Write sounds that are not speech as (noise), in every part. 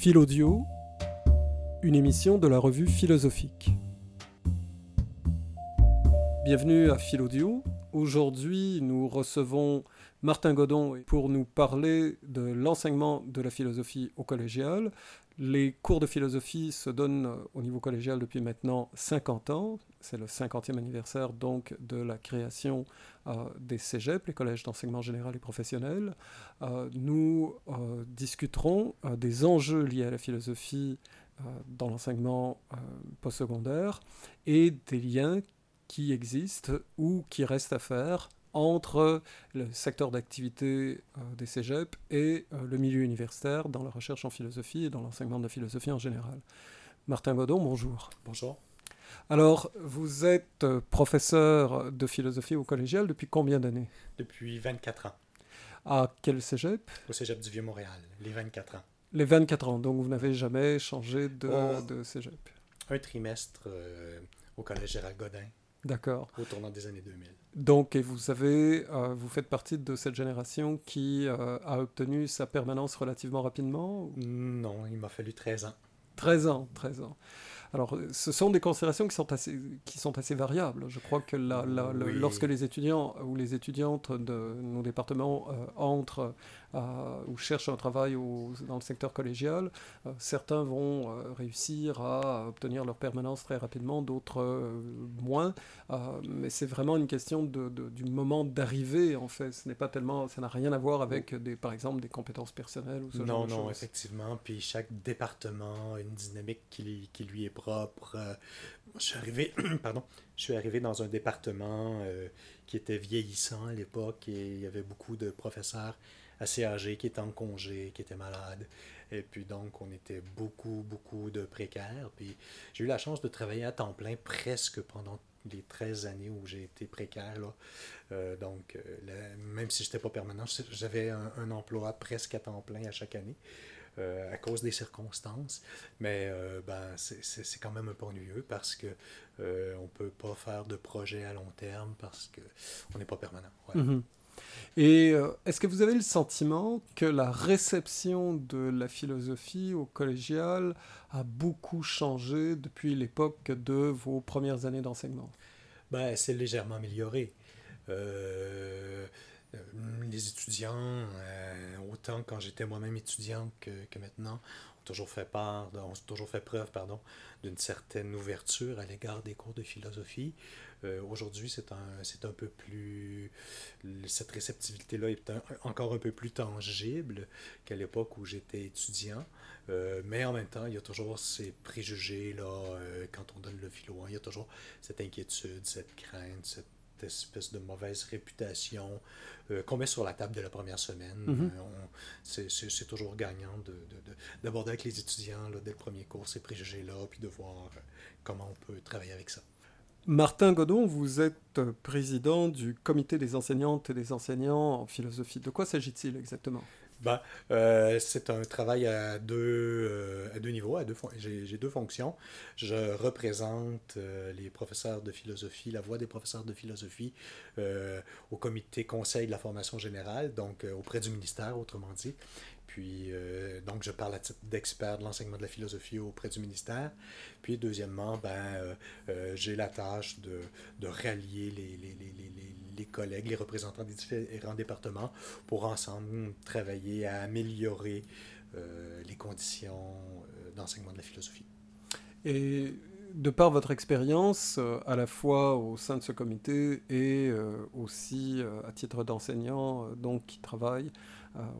Philaudio, une émission de la revue philosophique. Bienvenue à Philaudio. Aujourd'hui, nous recevons Martin Godon pour nous parler de l'enseignement de la philosophie au collégial. Les cours de philosophie se donnent au niveau collégial depuis maintenant 50 ans. C'est le 50e anniversaire donc de la création euh, des cégeps, les collèges d'enseignement général et professionnel. Euh, nous euh, discuterons des enjeux liés à la philosophie dans l'enseignement postsecondaire et des liens qui existent ou qui restent à faire entre le secteur d'activité des cégeps et le milieu universitaire dans la recherche en philosophie et dans l'enseignement de la philosophie en général. Martin Godon, bonjour. Bonjour. Alors, vous êtes professeur de philosophie au collégial depuis combien d'années? Depuis 24 ans. À quel cégep? Au cégep du Vieux-Montréal, les 24 ans. Les 24 ans, donc vous n'avez jamais changé de, Oh. de cégep? Un trimestre euh, au collège Gérald Godin, D'accord. au tournant des années 2000. Donc, et vous avez, euh, vous faites partie de cette génération qui euh, a obtenu sa permanence relativement rapidement Non, il m'a fallu 13 ans. 13 ans, 13 ans. Alors, ce sont des considérations qui sont assez, qui sont assez variables. Je crois que la- la- le- Oui. lorsque les étudiants ou les étudiantes de nos départements euh, entrent ou cherchent un travail au- dans le secteur collégial, euh, certains vont euh, réussir à obtenir leur permanence très rapidement, d'autres euh, moins. Mais c'est vraiment une question de, de- du moment d'arrivée, en fait. Ce n'est pas tellement, ça n'a rien à voir avec, des, par exemple, des compétences personnelles ou ce non, genre de non, choses. effectivement. Puis chaque département a une dynamique qui, lui- qui lui est propre. Je suis arrivé, (clears throat) pardon, je suis arrivé dans un département euh, qui était vieillissant à l'époque et il y avait beaucoup de professeurs assez âgés qui étaient en congé, qui étaient malades. Et puis donc, on était beaucoup, beaucoup de précaires. Puis j'ai eu la chance de travailler à temps plein presque pendant les 13 années où j'ai été précaire. Là. Euh, donc, euh, même si je n'étais pas permanent, j'avais un, emploi presque à temps plein à chaque année. euh, à cause des circonstances, mais ben, c'est- quand même un peu ennuyeux parce que on peut pas faire de projet à long terme parce que on n'est pas permanent. Voilà. Mhm. Et euh, est-ce que vous avez le sentiment que la réception de la philosophie au collégial a beaucoup changé depuis l'époque de vos premières années d'enseignement? Ben, c'est légèrement amélioré. Euh, les étudiants, euh, autant quand j'étais moi-même étudiant que, maintenant, ont toujours fait part, ont toujours fait preuve, d'une certaine ouverture à l'égard des cours de philosophie. Aujourd'hui, c'est un, un peu plus, cette réceptivité-là est un- encore un peu plus tangible qu'à l'époque où j'étais étudiant. Euh, mais en même temps, il y a toujours ces préjugés là, euh, quand on donne le philo 1, il y a toujours cette inquiétude, cette crainte, cette espèce de mauvaise réputation euh, qu'on met sur la table de la première semaine. On- c'est, toujours gagnant de, de- de- d'aborder avec les étudiants là, dès le premier cours ces préjugés-là, puis de voir comment on peut travailler avec ça. Martin Godon, vous êtes président du comité des enseignantes et des enseignants en philosophie. De quoi s'agit-il exactement? Ben, euh, c'est un travail à deux, euh, à deux niveaux. À deux j'ai, deux fonctions. Je représente euh, les professeurs de philosophie, la voix des professeurs de philosophie au comité conseil de la formation générale, donc auprès du ministère, autrement dit. Puis, euh, donc, je parle à titre d'expert de l'enseignement de la philosophie auprès du ministère. Puis, deuxièmement, ben, euh, euh, j'ai la tâche de, de rallier les, les, les, les, collègues, les représentants des différents départements pour ensemble travailler à améliorer les conditions d'enseignement de la philosophie. Et de par votre expérience, à la fois au sein de ce comité et aussi à titre d'enseignant, donc qui travaille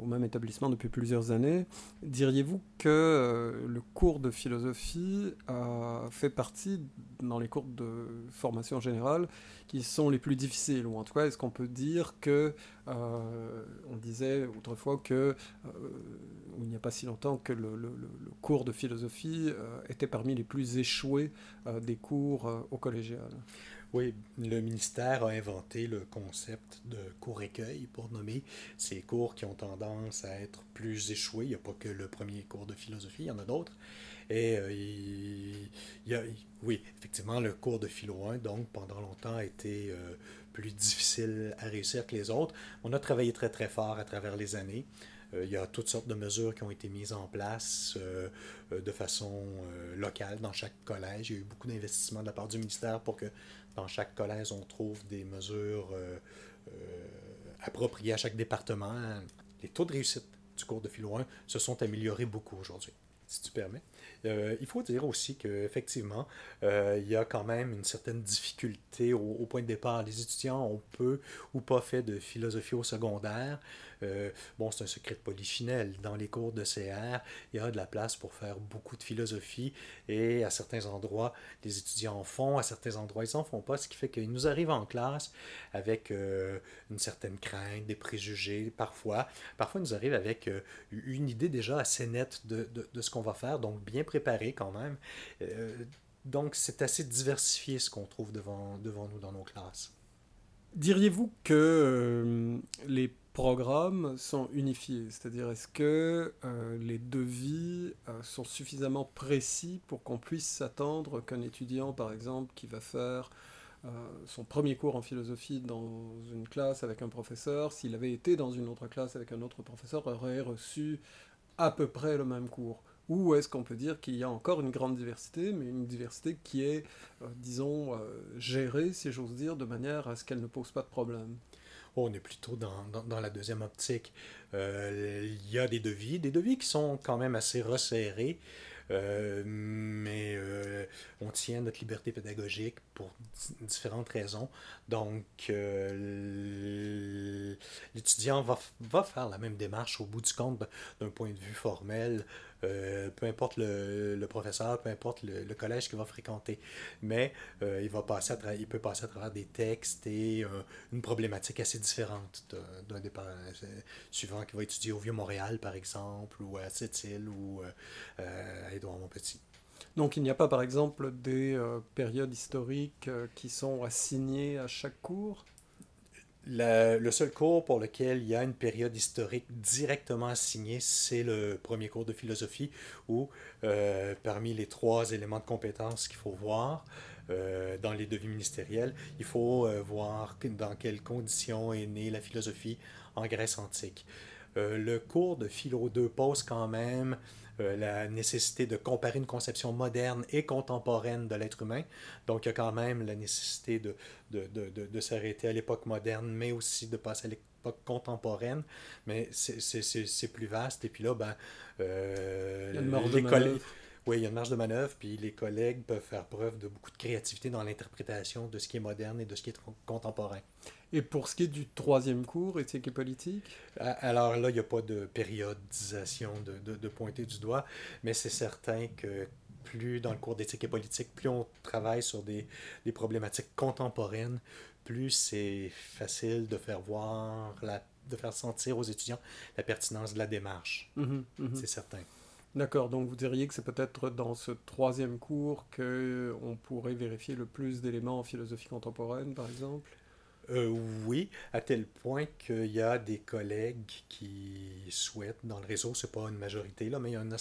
au même établissement depuis plusieurs années, diriez-vous que euh, le cours de philosophie euh, fait partie dans les cours de formation générale qui sont les plus difficiles? Ou en tout cas, est-ce qu'on peut dire que, euh, on disait autrefois que, euh, il n'y a pas si longtemps, que le, cours de philosophie euh, était parmi les plus échoués euh, des cours euh, au collégial? Oui, le ministère a inventé le concept de cours écueil pour nommer ces cours qui ont tendance à être plus échoués. Il n'y a pas que le premier cours de philosophie, il y en a d'autres. Et euh, oui, effectivement, le cours de philo 1, donc pendant longtemps, a été euh, plus difficiles à réussir que les autres. On a travaillé très très fort à travers les années. Il y a toutes sortes de mesures qui ont été mises en place de façon locale dans chaque collège. Il y a eu beaucoup d'investissements de la part du ministère pour que dans chaque collège, on trouve des mesures appropriées à chaque département. Les taux de réussite du cours de philo 1 se sont améliorés beaucoup aujourd'hui, si tu permets. Euh, il faut dire aussi qu'effectivement, euh, il y a quand même une certaine difficulté au, point de départ. Les étudiants ont peu ou pas fait de philosophie au secondaire. Euh, bon, c'est un secret de polychinelle. Dans les cours de CR, il y a de la place pour faire beaucoup de philosophie et à certains endroits, les étudiants en font, à certains endroits, ils n'en font pas, ce qui fait qu'ils nous arrivent en classe avec euh, une certaine crainte, des préjugés parfois. Parfois, ils nous arrivent avec euh, une idée déjà assez nette de, de, de ce qu'on va faire, donc bien préparé quand même. donc, c'est assez diversifié ce qu'on trouve devant, devant nous dans nos classes. Diriez-vous que les programmes sont unifiés. C'est-à-dire, est-ce que euh, les devis euh, sont suffisamment précis pour qu'on puisse s'attendre qu'un étudiant, par exemple, qui va faire euh, son premier cours en philosophie dans une classe avec un professeur, s'il avait été dans une autre classe avec un autre professeur, aurait reçu à peu près le même cours? Ou est-ce qu'on peut dire qu'il y a encore une grande diversité, mais une diversité qui est, disons, gérée, si j'ose dire, de manière à ce qu'elle ne pose pas de problème? On est plutôt dans, la deuxième optique. Euh, il y a des devis, des devis qui sont quand même assez resserrés, euh, mais euh, on tient notre liberté pédagogique pour différentes raisons. Donc, l'étudiant va, va, faire la même démarche au bout du compte d'un point de vue formel euh, peu importe le, professeur, peu importe le, collège qu'il va fréquenter. Mais euh, il, va passer il peut passer à travers des textes et euh, une problématique assez différente d'un départ suivant qui va étudier au Vieux-Montréal, par exemple, ou à Sept-Îles, ou à Édouard-Montpetit. Donc il n'y a pas, par exemple, des périodes historiques qui sont assignées à chaque cours? Le seul cours pour lequel il y a une période historique directement assignée, c'est le premier cours de philosophie où, euh, parmi les trois éléments de compétence qu'il faut voir euh, dans les devis ministériels, il faut euh, voir dans quelles conditions est née la philosophie en Grèce antique. le cours de philo 2 pose quand même euh, la nécessité de comparer une conception moderne et contemporaine de l'être humain. Donc, il y a quand même la nécessité de, de, de, de, s'arrêter à l'époque moderne, mais aussi de passer à l'époque contemporaine. Mais c'est plus vaste. Et puis là, ben, euh, les collègues oui, il y a une marge de manœuvre, puis les collègues peuvent faire preuve de beaucoup de créativité dans l'interprétation de ce qui est moderne et de ce qui est contemporain. Et pour ce qui est du troisième cours, éthique et politique? Alors là, il n'y a pas de périodisation de, de, pointer du doigt, mais c'est certain que plus dans le cours d'éthique et politique, plus on travaille sur des, des problématiques contemporaines, plus c'est facile de faire voir, la, de faire sentir aux étudiants la pertinence de la démarche. Mhm, mhm. C'est certain. D'accord, donc vous diriez que c'est peut-être dans ce troisième cours qu'on pourrait vérifier le plus d'éléments en philosophie contemporaine, par exemple? Euh, oui, à tel point qu'il y a des collègues qui souhaitent, dans le réseau, c'est pas une majorité, là, mais il y a une,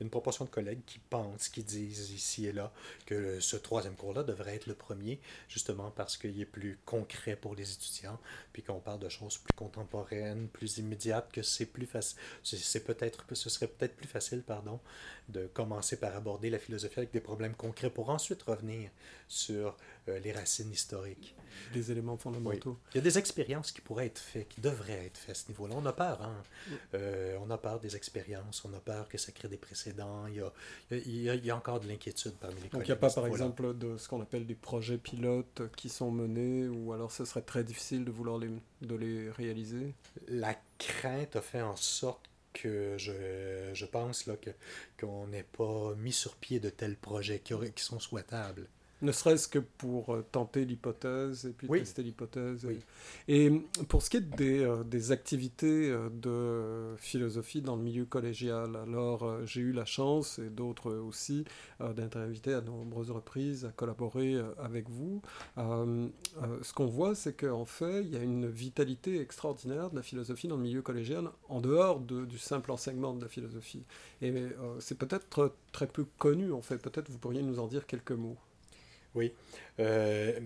une proportion de collègues qui pensent, qui disent ici et là que ce troisième cours-là devrait être le premier, justement parce qu'il est plus concret pour les étudiants, puis qu'on parle de choses plus contemporaines, plus immédiates, que c'est plus facile, c'est peut-être, ce serait peut-être plus facile, pardon, de commencer par aborder la philosophie avec des problèmes concrets pour ensuite revenir sur euh, les racines historiques. Des éléments fondamentaux. Il y a des expériences qui pourraient être faites, qui devraient être faites à ce niveau-là. On a peur, hein? Euh, on a peur des expériences, on a peur que ça crée des précédents. Il y a, il y a, encore de l'inquiétude parmi les Donc il n'y a pas, par exemple, de ce qu'on appelle des projets pilotes qui sont menés, ou alors ce serait très difficile de vouloir les, de les réaliser? La crainte a fait en sorte que je, pense qu'on n'ait pas mis sur pied de tels projets qui, qui sont souhaitables. Ne serait-ce que pour euh, tenter l'hypothèse et puis tester l'hypothèse. Et, pour ce qui est des, euh, des activités euh, de philosophie dans le milieu collégial, alors j'ai eu la chance, et d'autres aussi, d'être invité à de nombreuses reprises à collaborer avec vous. ce qu'on voit, c'est qu'en fait, il y a une vitalité extraordinaire de la philosophie dans le milieu collégial, en dehors de, du simple enseignement de la philosophie. Et c'est peut-être très peu connu, en fait. Peut-être vous pourriez nous en dire quelques mots. Oui. Euh,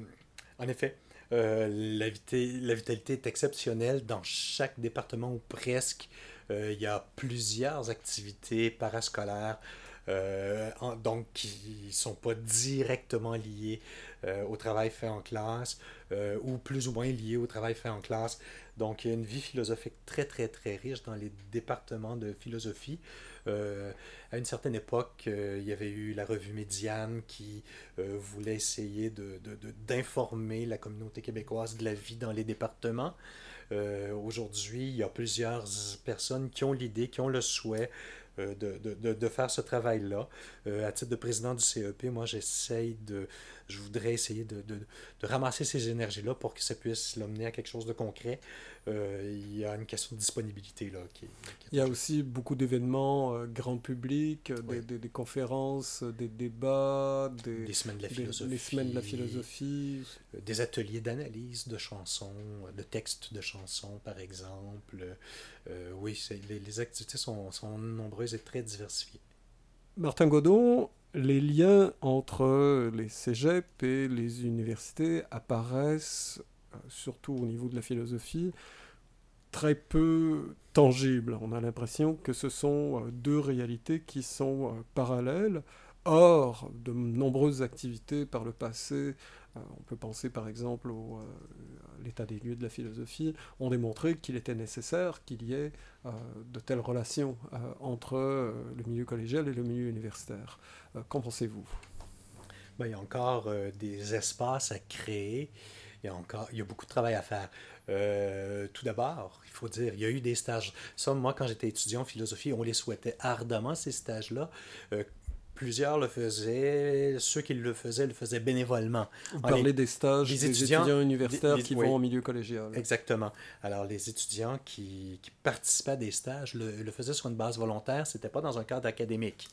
en effet, la, la, vitalité est exceptionnelle dans chaque département ou presque. il y a plusieurs activités parascolaires. Donc qui ne sont pas directement liées au travail fait en classe ou plus ou moins liées au travail fait en classe. Donc, il y a une vie philosophique très, très, très riche dans les départements de philosophie. Euh, à une certaine époque, euh, il y avait eu la revue Médiane qui euh, voulait essayer d'informer de, de, la communauté québécoise de la vie dans les départements. Aujourd'hui, il y a plusieurs personnes qui ont l'idée, qui ont le souhait de, de, de, faire ce travail-là. à titre de président du CEP, moi, j'essaye de, je voudrais essayer de, de, de ramasser ces énergies-là pour que ça puisse l'amener à quelque chose de concret. Euh, il y a une question de disponibilité. Là, qui, il y a aussi beaucoup d'événements euh, grand public, euh, des, des, conférences, des débats, des, semaines de la philosophie, des, semaines de la philosophie. des ateliers d'analyse de chansons, de textes de chansons, par exemple. oui, les, les, activités sont, sont nombreuses et très diversifiées. Martin Godon, les liens entre les cégeps et les universités apparaissent, euh, surtout au niveau de la philosophie, très peu tangibles. On a l'impression que ce sont euh, deux réalités qui sont euh, parallèles. Or, de nombreuses activités par le passé on peut penser par exemple au, euh, l'état des lieux de la philosophie, ont démontré qu'il était nécessaire qu'il y ait euh, de telles relations entre le milieu collégial et le milieu universitaire. qu'en pensez-vous? Ben, Il y a encore des espaces à créer. Il y, a encore, il y a beaucoup de travail à faire. tout d'abord, il faut dire, il y a eu des stages. Moi, quand j'étais étudiant en philosophie, on les souhaitait ardemment, ces stages-là. Plusieurs le faisaient, ceux qui le faisaient le faisaient bénévolement. Vous parlez des stages des, étudiants, universitaires qui vont au milieu collégial. Exactement. Alors, les étudiants qui, qui participaient à des stages le, le, faisaient sur une base volontaire, c'était pas dans un cadre académique.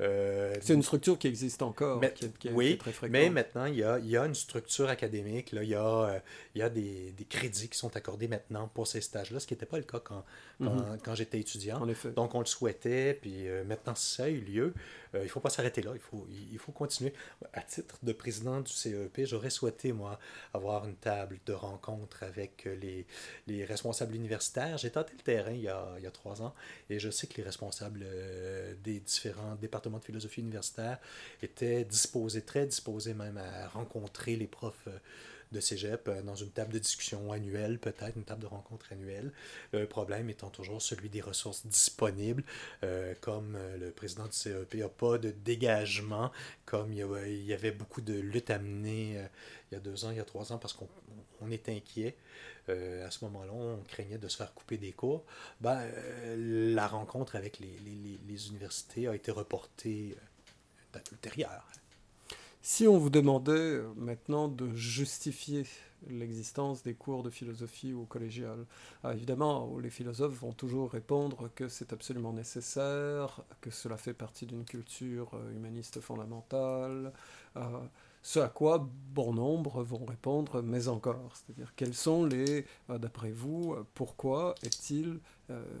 Euh, c'est une structure qui existe encore, mais, oui, mais maintenant, il y, a, il y a, une structure académique, là, il y a, euh, il y a des, des, crédits qui sont accordés maintenant pour ces stages-là, ce qui n'était pas le cas quand, quand, mhm. quand j'étais étudiant. En effet. Donc, on le souhaitait, puis euh, maintenant, ça a eu lieu. Il ne faut pas s'arrêter là, il faut, il faut continuer. À titre de président du CEP, j'aurais souhaité, moi, avoir une table de rencontre avec les, les responsables universitaires. J'ai tenté le terrain il y, a, il y a trois ans, et je sais que les responsables des différents départements de philosophie universitaire était disposé, très disposé même à rencontrer les profs euh, de cégep euh, dans une table de discussion annuelle, peut-être une table de rencontre annuelle. Le problème étant toujours celui des ressources disponibles, euh, comme le président du CEP n'a pas de dégagement, comme il y, avait, beaucoup de luttes à il y a deux ans, il y a trois ans, parce qu'on on est inquiet. à ce moment-là, on craignait de se faire couper des cours. Ben, la rencontre avec les, universités a été reportée euh, ultérieure. Si on vous demandait euh, maintenant de justifier l'existence des cours de philosophie au collégial. Ah, évidemment, les philosophes vont toujours répondre que c'est absolument nécessaire, que cela fait partie d'une culture euh, humaniste fondamentale, ce à quoi bon nombre vont répondre mais encore. C'est-à-dire quels sont les, euh, d'après vous, pourquoi est-il euh,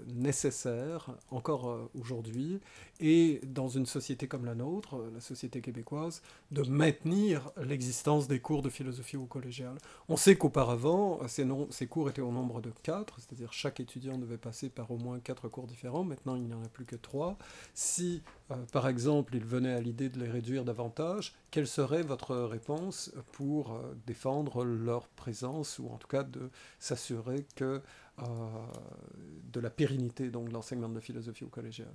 nécessaire encore euh, aujourd'hui et dans une société comme la nôtre, la société québécoise, de maintenir l'existence des cours de philosophie au collégial. On sait qu'auparavant, ces, cours étaient au nombre de quatre, c'est-à-dire chaque étudiant devait passer par au moins quatre cours différents. Maintenant, il n'y en a plus que trois. Si, par exemple, il venait à l'idée de les réduire davantage, quelle serait votre réponse pour défendre leur présence ou en tout cas de s'assurer que euh, de la pérennité donc, de l'enseignement de philosophie au collégial.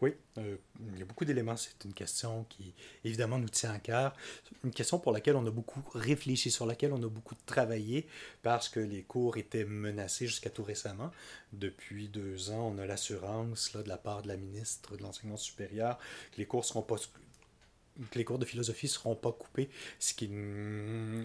Oui, euh, il y a beaucoup d'éléments. C'est une question qui, évidemment, nous tient à cœur. Une question pour laquelle on a beaucoup réfléchi, sur laquelle on a beaucoup travaillé, parce que les cours étaient menacés jusqu'à tout récemment. Depuis deux ans, on a l'assurance de la part de la ministre de l'Enseignement supérieur que les cours seront pas que les cours de philosophie ne seront pas coupés, ce qui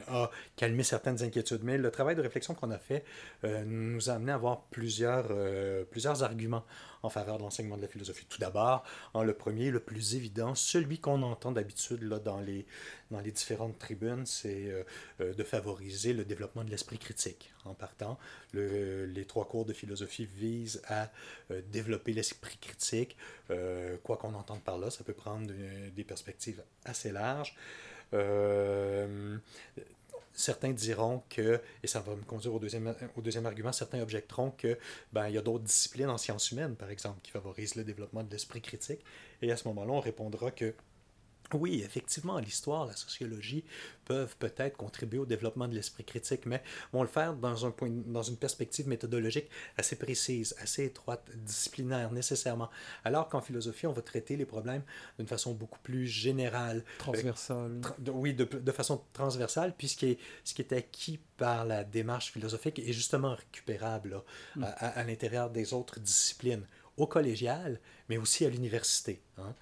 a calmé certaines inquiétudes. Mais le travail de réflexion qu'on a fait euh, nous a amené à avoir plusieurs, euh, plusieurs arguments en faveur de l'enseignement de la philosophie. Tout d'abord, le premier, le plus évident, celui qu'on entend d'habitude dans, les, dans les différentes tribunes, c'est euh, euh, de favoriser le développement de l'esprit critique. En partant, le, les trois cours de philosophie visent à euh, développer l'esprit critique. quoi qu'on entende par là, ça peut prendre des perspectives assez larges certains diront que, et ça va me conduire au deuxième, argument, certains objecteront que ben, il y a d'autres disciplines en sciences humaines, par exemple, qui favorisent le développement de l'esprit critique. Et à ce moment-là, on répondra que oui, effectivement, l'histoire, la sociologie peuvent peut-être contribuer au développement de l'esprit critique, mais vont le faire dans, un point, dans une perspective méthodologique assez précise, assez étroite, disciplinaire nécessairement. Alors qu'en philosophie, on va traiter les problèmes d'une façon beaucoup plus générale. Transversale. oui, de, de, façon transversale, puisque ce qui est acquis par la démarche philosophique est justement récupérable mm. à, à, l'intérieur des autres disciplines, au collégial, mais aussi à l'université. Hein.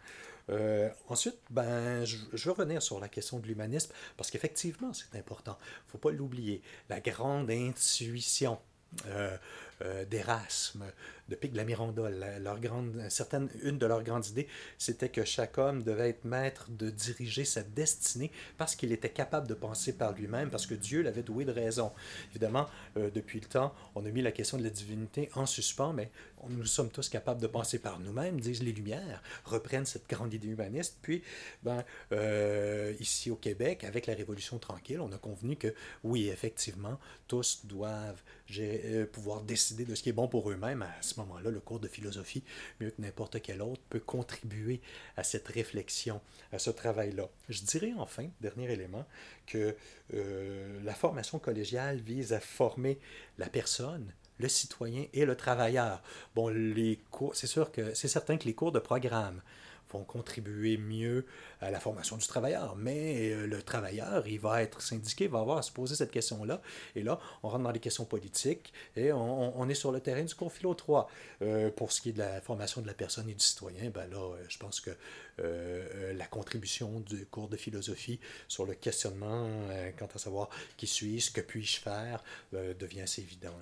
Euh, ensuite, ben, je, veux revenir sur la question de l'humanisme, parce qu'effectivement, c'est important. Il ne faut pas l'oublier. La grande intuition euh, euh, d'Erasme, de Pic de la Mirandole. Leur grande, certaine, une de leurs grandes idées, c'était que chaque homme devait être maître de diriger sa destinée parce qu'il était capable de penser par lui-même, parce que Dieu l'avait doué de raison. Évidemment, euh, depuis le temps, on a mis la question de la divinité en suspens, mais nous sommes tous capables de penser par nous-mêmes, disent les Lumières, reprennent cette grande idée humaniste. Puis, ben, euh, ici au Québec, avec la Révolution tranquille, on a convenu que oui, effectivement, tous doivent pouvoir décider de ce qui est bon pour eux-mêmes à ce moment-là, le cours de philosophie, mieux que n'importe quel autre, peut contribuer à cette réflexion, à ce travail-là. Je dirais enfin, dernier élément, que euh, la formation collégiale vise à former la personne, le citoyen et le travailleur. Bon, les cours, c'est sûr que c'est certain que les cours de programme vont contribuer mieux à la formation du travailleur. Mais euh, le travailleur, il va être syndiqué, va avoir à se poser cette question-là. Et là, on rentre dans les questions politiques et on, est sur le terrain du philo 3. Euh, pour ce qui est de la formation de la personne et du citoyen, ben là, euh, je pense que la contribution du cours de philosophie sur le questionnement quant à savoir qui suis-je, que puis-je faire, devient assez évident.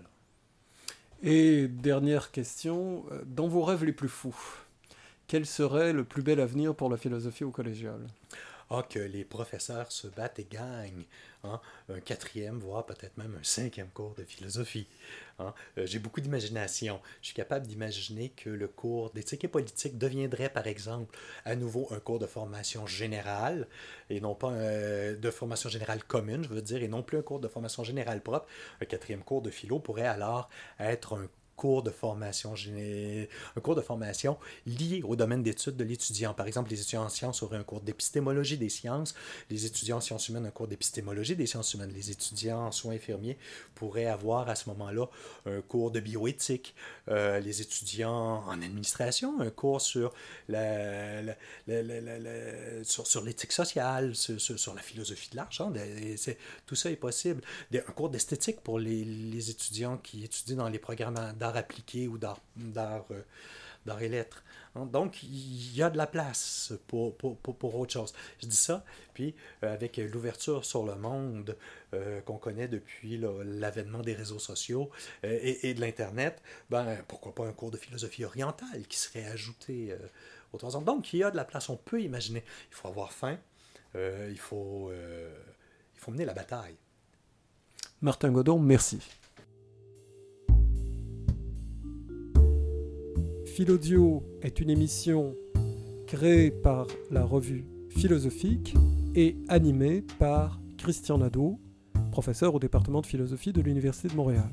Et dernière question, dans vos rêves les plus fous, quel serait le plus bel avenir pour la philosophie au collégial? Ah, que les professeurs se battent et gagnent. Hein? Un quatrième, voire peut-être même un cinquième cours de philosophie. Hein? Euh, j'ai beaucoup d'imagination. Je suis capable d'imaginer que le cours d'éthique et politique deviendrait, par exemple, à nouveau un cours de formation générale, et non pas euh, de formation générale commune, je veux dire, et non plus un cours de formation générale propre. Un quatrième cours de philo pourrait alors être un cours de formation, un cours de formation lié au domaine d'études de l'étudiant. Par exemple, les étudiants en sciences auraient un cours d'épistémologie des sciences, les étudiants en sciences humaines un cours d'épistémologie des sciences humaines, les étudiants en soins infirmiers pourraient avoir à ce moment-là un cours de bioéthique, euh, les étudiants en administration un cours sur sur, l'éthique sociale, sur, la philosophie de l'argent. Tout ça est possible. Un cours d'esthétique pour les étudiants qui étudient dans les programmes appliqué ou d'art euh, et lettres. Hein, donc, il y a de la place pour, pour, pour, autre chose. Je dis ça, puis euh, avec l'ouverture sur le monde euh, qu'on connaît depuis l'avènement des réseaux sociaux et, de l'Internet, ben, pourquoi pas un cours de philosophie orientale qui serait ajouté aux trois ans. Donc, il y a de la place, on peut imaginer. Il faut avoir faim, il, faut, il faut mener la bataille. Martin Godon, merci. Philodio est une émission créée par la revue philosophique et animée par Christian Nadeau, professeur au département de philosophie de l'Université de Montréal.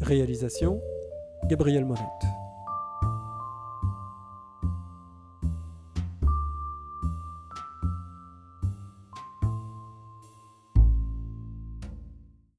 Réalisation Gabriel Monette.